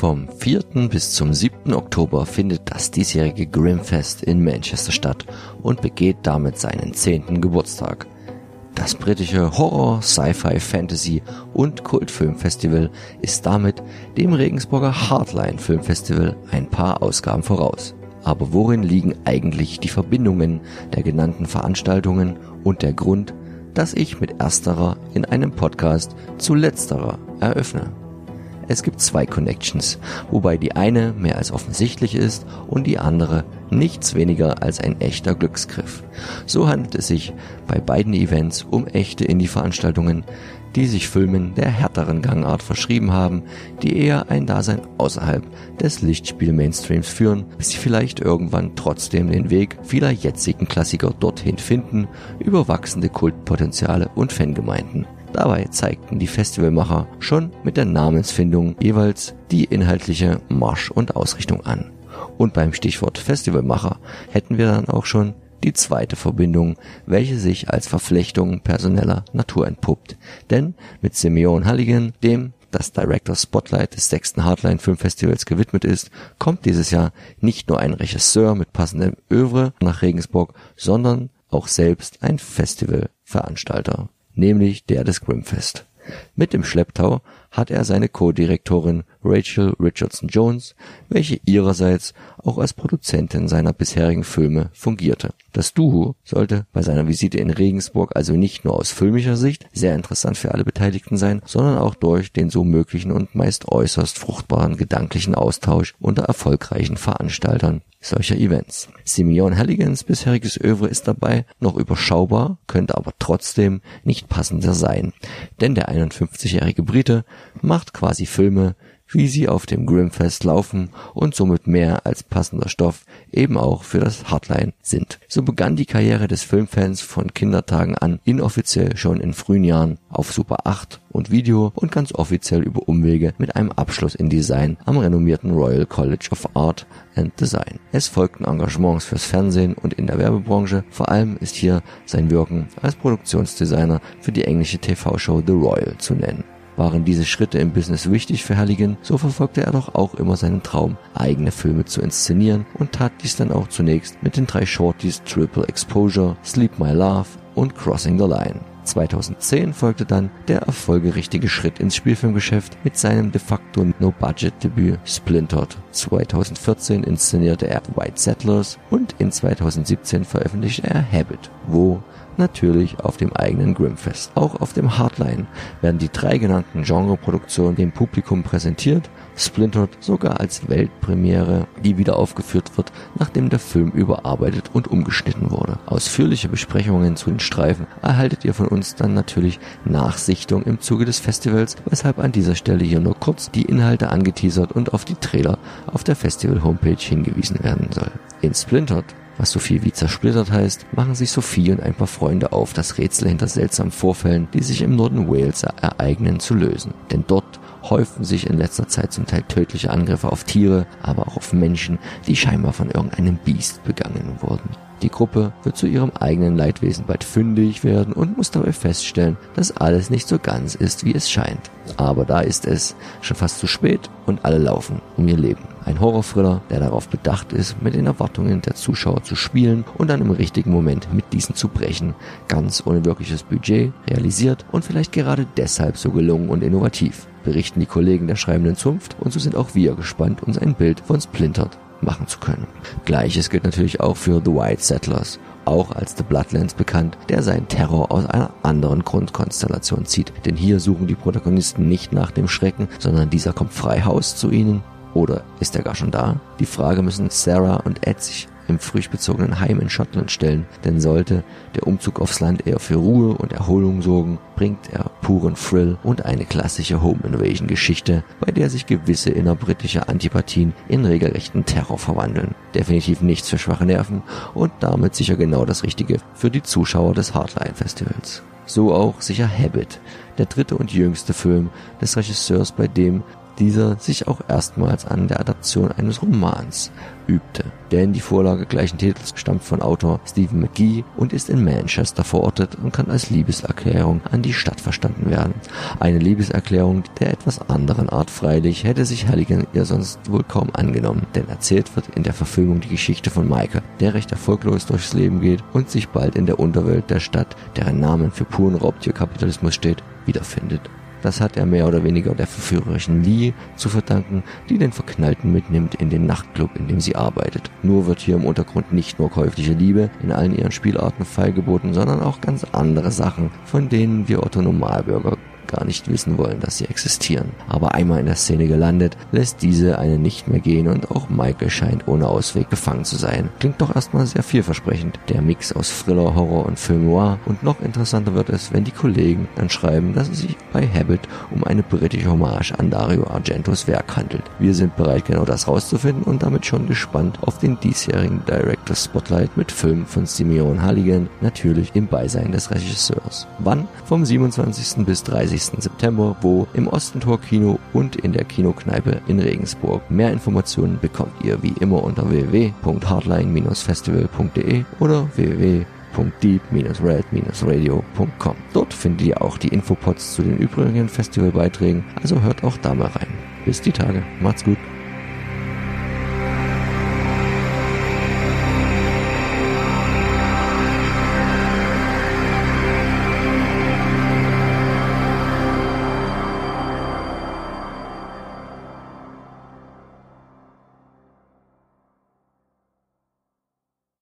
Vom 4. bis zum 7. Oktober findet das diesjährige Grimfest in Manchester statt und begeht damit seinen 10. Geburtstag. Das britische Horror, Sci-Fi, Fantasy und Kultfilmfestival ist damit dem Regensburger Hardline Filmfestival ein paar Ausgaben voraus. Aber worin liegen eigentlich die Verbindungen der genannten Veranstaltungen und der Grund, dass ich mit ersterer in einem Podcast zu letzterer eröffne? Es gibt zwei Connections, wobei die eine mehr als offensichtlich ist und die andere nichts weniger als ein echter Glücksgriff. So handelt es sich bei beiden Events um echte Indie-Veranstaltungen, die sich Filmen der härteren Gangart verschrieben haben, die eher ein Dasein außerhalb des Lichtspiel-Mainstreams führen, bis sie vielleicht irgendwann trotzdem den Weg vieler jetzigen Klassiker dorthin finden, über wachsende Kultpotenziale und Fangemeinden. Dabei zeigten die Festivalmacher schon mit der Namensfindung jeweils die inhaltliche Marsch- und Ausrichtung an. Und beim Stichwort Festivalmacher hätten wir dann auch schon die zweite Verbindung, welche sich als Verflechtung personeller Natur entpuppt. Denn mit Simeon Halligan, dem das Director Spotlight des sechsten Hardline Filmfestivals gewidmet ist, kommt dieses Jahr nicht nur ein Regisseur mit passendem Övre nach Regensburg, sondern auch selbst ein Festivalveranstalter nämlich der des Grimfest. Mit dem Schlepptau hat er seine Co-Direktorin Rachel Richardson Jones, welche ihrerseits auch als Produzentin seiner bisherigen Filme fungierte. Das Duo sollte bei seiner Visite in Regensburg also nicht nur aus filmischer Sicht sehr interessant für alle Beteiligten sein, sondern auch durch den so möglichen und meist äußerst fruchtbaren gedanklichen Austausch unter erfolgreichen Veranstaltern solcher Events. Simeon Halligans bisheriges Övre ist dabei noch überschaubar, könnte aber trotzdem nicht passender sein. Denn der 51-jährige Brite macht quasi Filme, wie sie auf dem Grimfest laufen und somit mehr als passender Stoff eben auch für das Hardline sind. So begann die Karriere des Filmfans von Kindertagen an, inoffiziell schon in frühen Jahren auf Super 8 und Video und ganz offiziell über Umwege mit einem Abschluss in Design am renommierten Royal College of Art and Design. Es folgten Engagements fürs Fernsehen und in der Werbebranche, vor allem ist hier sein Wirken als Produktionsdesigner für die englische TV-Show The Royal zu nennen. Waren diese Schritte im Business wichtig für Halligan, so verfolgte er doch auch immer seinen Traum, eigene Filme zu inszenieren und tat dies dann auch zunächst mit den drei Shorties Triple Exposure, Sleep My Love und Crossing the Line. 2010 folgte dann der erfolgerichtige Schritt ins Spielfilmgeschäft mit seinem de facto No-Budget-Debüt Splintered. 2014 inszenierte er White Settlers und in 2017 veröffentlichte er Habit, wo natürlich auf dem eigenen Grimfest. Auch auf dem Hardline werden die drei genannten Genreproduktionen dem Publikum präsentiert, Splintered sogar als Weltpremiere, die wieder aufgeführt wird, nachdem der Film überarbeitet und umgeschnitten wurde. Ausführliche Besprechungen zu den Streifen erhaltet ihr von uns dann natürlich Nachsichtung im Zuge des Festivals, weshalb an dieser Stelle hier nur kurz die Inhalte angeteasert und auf die Trailer auf der Festival-Homepage hingewiesen werden soll. In Splintered was so viel wie zersplittert heißt, machen sich Sophie und ein paar Freunde auf, das Rätsel hinter seltsamen Vorfällen, die sich im Norden Wales ereignen, zu lösen. Denn dort häufen sich in letzter Zeit zum Teil tödliche Angriffe auf Tiere, aber auch auf Menschen, die scheinbar von irgendeinem Biest begangen wurden. Die Gruppe wird zu ihrem eigenen Leidwesen bald fündig werden und muss dabei feststellen, dass alles nicht so ganz ist, wie es scheint. Aber da ist es schon fast zu spät und alle laufen um ihr Leben. Ein Horrorthriller, der darauf bedacht ist, mit den Erwartungen der Zuschauer zu spielen und dann im richtigen Moment mit diesen zu brechen, ganz ohne wirkliches Budget, realisiert und vielleicht gerade deshalb so gelungen und innovativ, berichten die Kollegen der schreibenden Zunft und so sind auch wir gespannt, uns ein Bild von Splintert machen zu können. Gleiches gilt natürlich auch für The White Settlers, auch als The Bloodlands bekannt, der seinen Terror aus einer anderen Grundkonstellation zieht. Denn hier suchen die Protagonisten nicht nach dem Schrecken, sondern dieser kommt frei Haus zu ihnen. Oder ist er gar schon da? Die Frage müssen Sarah und Ed sich im frisch bezogenen Heim in Schottland stellen, denn sollte der Umzug aufs Land eher für Ruhe und Erholung sorgen, bringt er puren Thrill und eine klassische Home Invasion Geschichte, bei der sich gewisse innerbritische Antipathien in regelrechten Terror verwandeln. Definitiv nichts für schwache Nerven und damit sicher genau das Richtige für die Zuschauer des Hardline Festivals. So auch sicher Habit, der dritte und jüngste Film des Regisseurs, bei dem dieser sich auch erstmals an der Adaption eines Romans übte. Denn die Vorlage gleichen Titels stammt von Autor Stephen McGee und ist in Manchester verortet und kann als Liebeserklärung an die Stadt verstanden werden. Eine Liebeserklärung der etwas anderen Art freilich hätte sich Halligan ihr sonst wohl kaum angenommen, denn erzählt wird in der Verfilmung die Geschichte von Michael, der recht erfolglos durchs Leben geht und sich bald in der Unterwelt der Stadt, deren Namen für puren Raubtierkapitalismus steht, wiederfindet. Das hat er mehr oder weniger der verführerischen Lee zu verdanken, die den Verknallten mitnimmt in den Nachtclub, in dem sie arbeitet. Nur wird hier im Untergrund nicht nur käufliche Liebe in allen ihren Spielarten feilgeboten, sondern auch ganz andere Sachen, von denen wir Otto Normalbürger gar nicht wissen wollen, dass sie existieren. Aber einmal in der Szene gelandet, lässt diese einen nicht mehr gehen und auch Michael scheint ohne Ausweg gefangen zu sein. Klingt doch erstmal sehr vielversprechend. Der Mix aus Thriller, Horror und Film noir. Und noch interessanter wird es, wenn die Kollegen dann schreiben, dass es sich bei Habit um eine britische Hommage an Dario Argentos Werk handelt. Wir sind bereit, genau das rauszufinden und damit schon gespannt auf den diesjährigen Director Spotlight mit Filmen von Simeon Halligan, natürlich im Beisein des Regisseurs. Wann? Vom 27. bis 30. 30. September, wo im Ostentor Kino und in der Kinokneipe in Regensburg. Mehr Informationen bekommt ihr wie immer unter www.hardline-festival.de oder www.deep-red-radio.com. Dort findet ihr auch die Infopods zu den übrigen Festivalbeiträgen, also hört auch da mal rein. Bis die Tage, macht's gut.